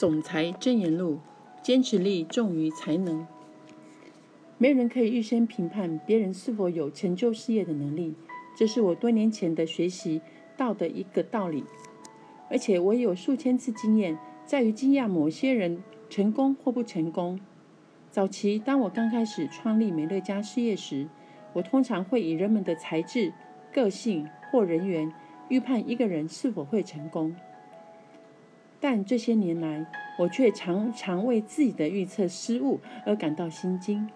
总裁箴言录：坚持力重于才能。没人可以预先评判别人是否有成就事业的能力，这是我多年前的学习到的一个道理。而且我也有数千次经验，在于惊讶某些人成功或不成功。早期当我刚开始创立美乐家事业时，我通常会以人们的才智、个性或人缘预判一个人是否会成功。但这些年来，我却常常为自己的预测失误而感到心惊。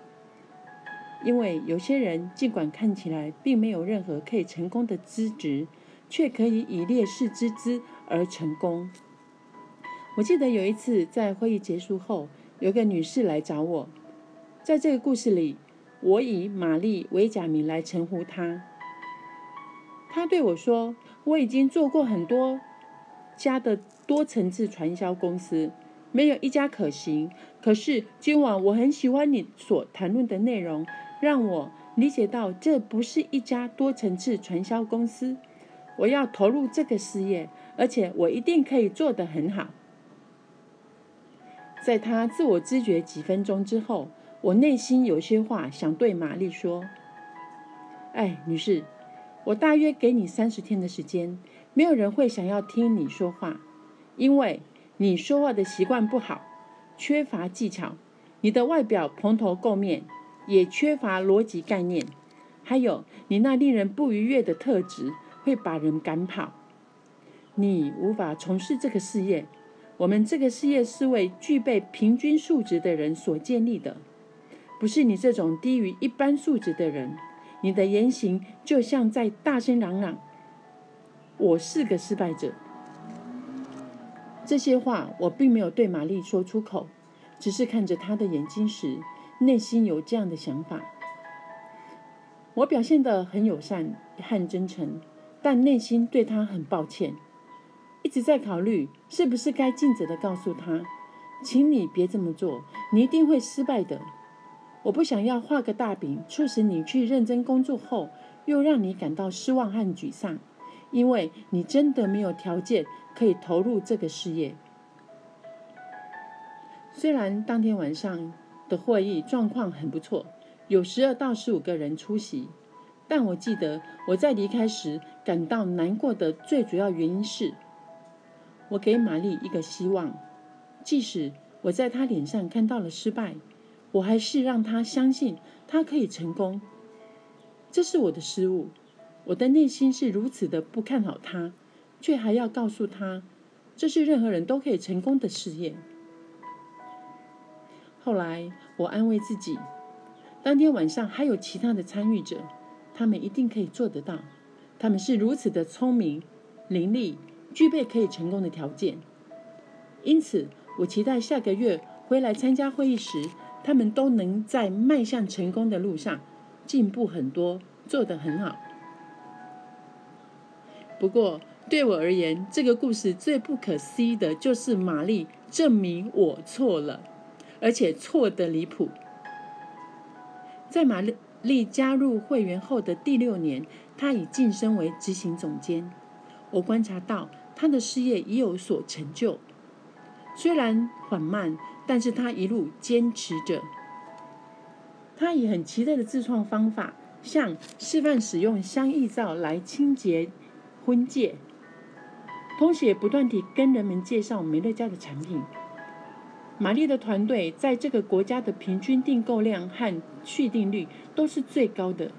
因为有些人尽管看起来并没有任何可以成功的资质，却可以以劣势之资而成功。我记得有一次在会议结束后，有个女士来找我。在这个故事里，我以玛丽·为假名来称呼她。她对我说：“我已经做过很多家的。”多层次传销公司没有一家可行。可是今晚我很喜欢你所谈论的内容，让我理解到这不是一家多层次传销公司。我要投入这个事业，而且我一定可以做得很好。在他自我知觉几分钟之后，我内心有些话想对玛丽说：“哎，女士，我大约给你三十天的时间，没有人会想要听你说话。”因为你说话的习惯不好，缺乏技巧，你的外表蓬头垢面，也缺乏逻辑概念，还有你那令人不愉悦的特质会把人赶跑。你无法从事这个事业。我们这个事业是为具备平均素质的人所建立的，不是你这种低于一般素质的人。你的言行就像在大声嚷嚷：“我是个失败者。”这些话我并没有对玛丽说出口，只是看着她的眼睛时，内心有这样的想法。我表现得很友善和真诚，但内心对她很抱歉，一直在考虑是不是该尽责地告诉她：“请你别这么做，你一定会失败的。”我不想要画个大饼，促使你去认真工作后，又让你感到失望和沮丧。因为你真的没有条件可以投入这个事业。虽然当天晚上的会议状况很不错，有十二到十五个人出席，但我记得我在离开时感到难过的最主要原因是，我给玛丽一个希望，即使我在她脸上看到了失败，我还是让她相信她可以成功。这是我的失误。我的内心是如此的不看好他，却还要告诉他，这是任何人都可以成功的事业。后来我安慰自己，当天晚上还有其他的参与者，他们一定可以做得到。他们是如此的聪明、伶俐，具备可以成功的条件。因此，我期待下个月回来参加会议时，他们都能在迈向成功的路上进步很多，做得很好。不过，对我而言，这个故事最不可思议的就是玛丽证明我错了，而且错得离谱。在玛丽加入会员后的第六年，她已晋升为执行总监。我观察到她的事业已有所成就，虽然缓慢，但是她一路坚持着。她以很奇特的自创方法，向示范使用香液皂来清洁。婚戒，同时也不断地跟人们介绍美乐家的产品。玛丽的团队在这个国家的平均订购量和续订率都是最高的。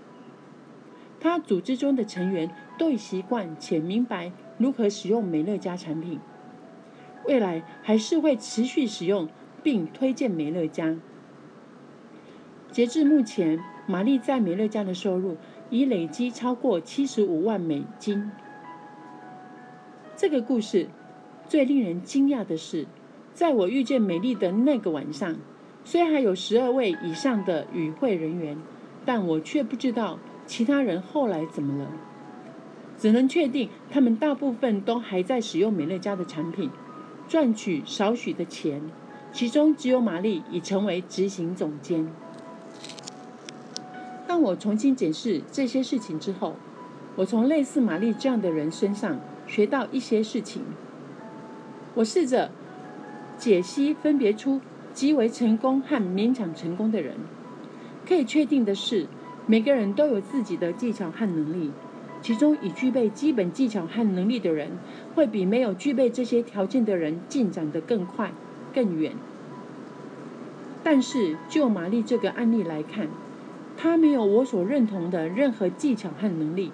他组织中的成员都已习惯且明白如何使用美乐家产品，未来还是会持续使用并推荐美乐家。截至目前，玛丽在美乐家的收入已累积超过七十五万美金。这个故事最令人惊讶的是，在我遇见美丽的那个晚上，虽然还有十二位以上的与会人员，但我却不知道其他人后来怎么了。只能确定，他们大部分都还在使用美乐家的产品，赚取少许的钱。其中只有玛丽已成为执行总监。当我重新检视这些事情之后，我从类似玛丽这样的人身上。学到一些事情，我试着解析分别出极为成功和勉强成功的人。可以确定的是，每个人都有自己的技巧和能力，其中已具备基本技巧和能力的人，会比没有具备这些条件的人进展得更快、更远。但是就玛丽这个案例来看，她没有我所认同的任何技巧和能力。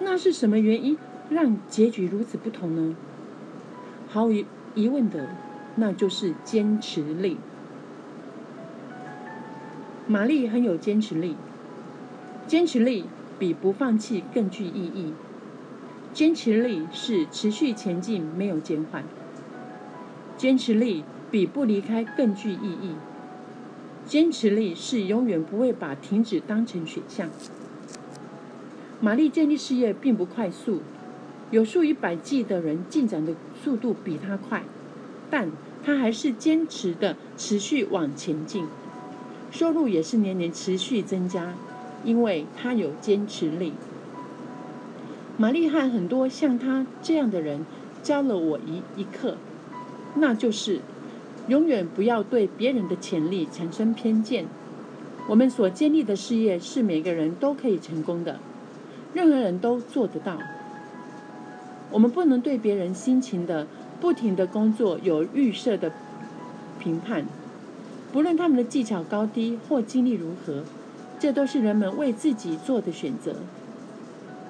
那是什么原因让结局如此不同呢？毫无疑问的，那就是坚持力。玛丽很有坚持力，坚持力比不放弃更具意义。坚持力是持续前进，没有减缓。坚持力。比不离开更具意义。坚持力是永远不会把停止当成选项。玛丽建立事业并不快速，有数以百计的人进展的速度比他快，但他还是坚持的持续往前进，收入也是年年持续增加，因为他有坚持力。玛丽和很多像他这样的人教了我一一课，那就是。永远不要对别人的潜力产生偏见。我们所建立的事业是每个人都可以成功的，任何人都做得到。我们不能对别人辛勤的、不停的工作有预设的评判，不论他们的技巧高低或经历如何，这都是人们为自己做的选择。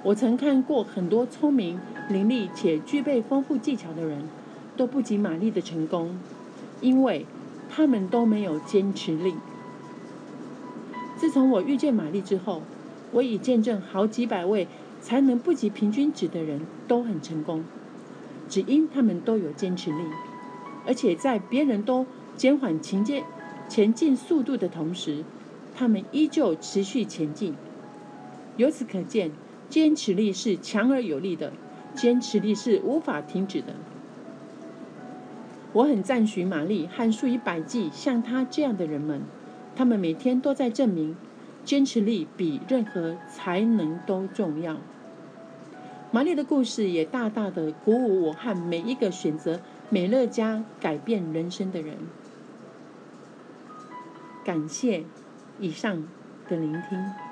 我曾看过很多聪明伶俐且具备丰富技巧的人，都不及玛丽的成功。因为他们都没有坚持力。自从我遇见玛丽之后，我已见证好几百位才能不及平均值的人都很成功，只因他们都有坚持力，而且在别人都减缓前进前进速度的同时，他们依旧持续前进。由此可见，坚持力是强而有力的，坚持力是无法停止的。我很赞许玛丽和数以百计像她这样的人们，他们每天都在证明，坚持力比任何才能都重要。玛丽的故事也大大的鼓舞我和每一个选择美乐家改变人生的人。感谢以上的聆听。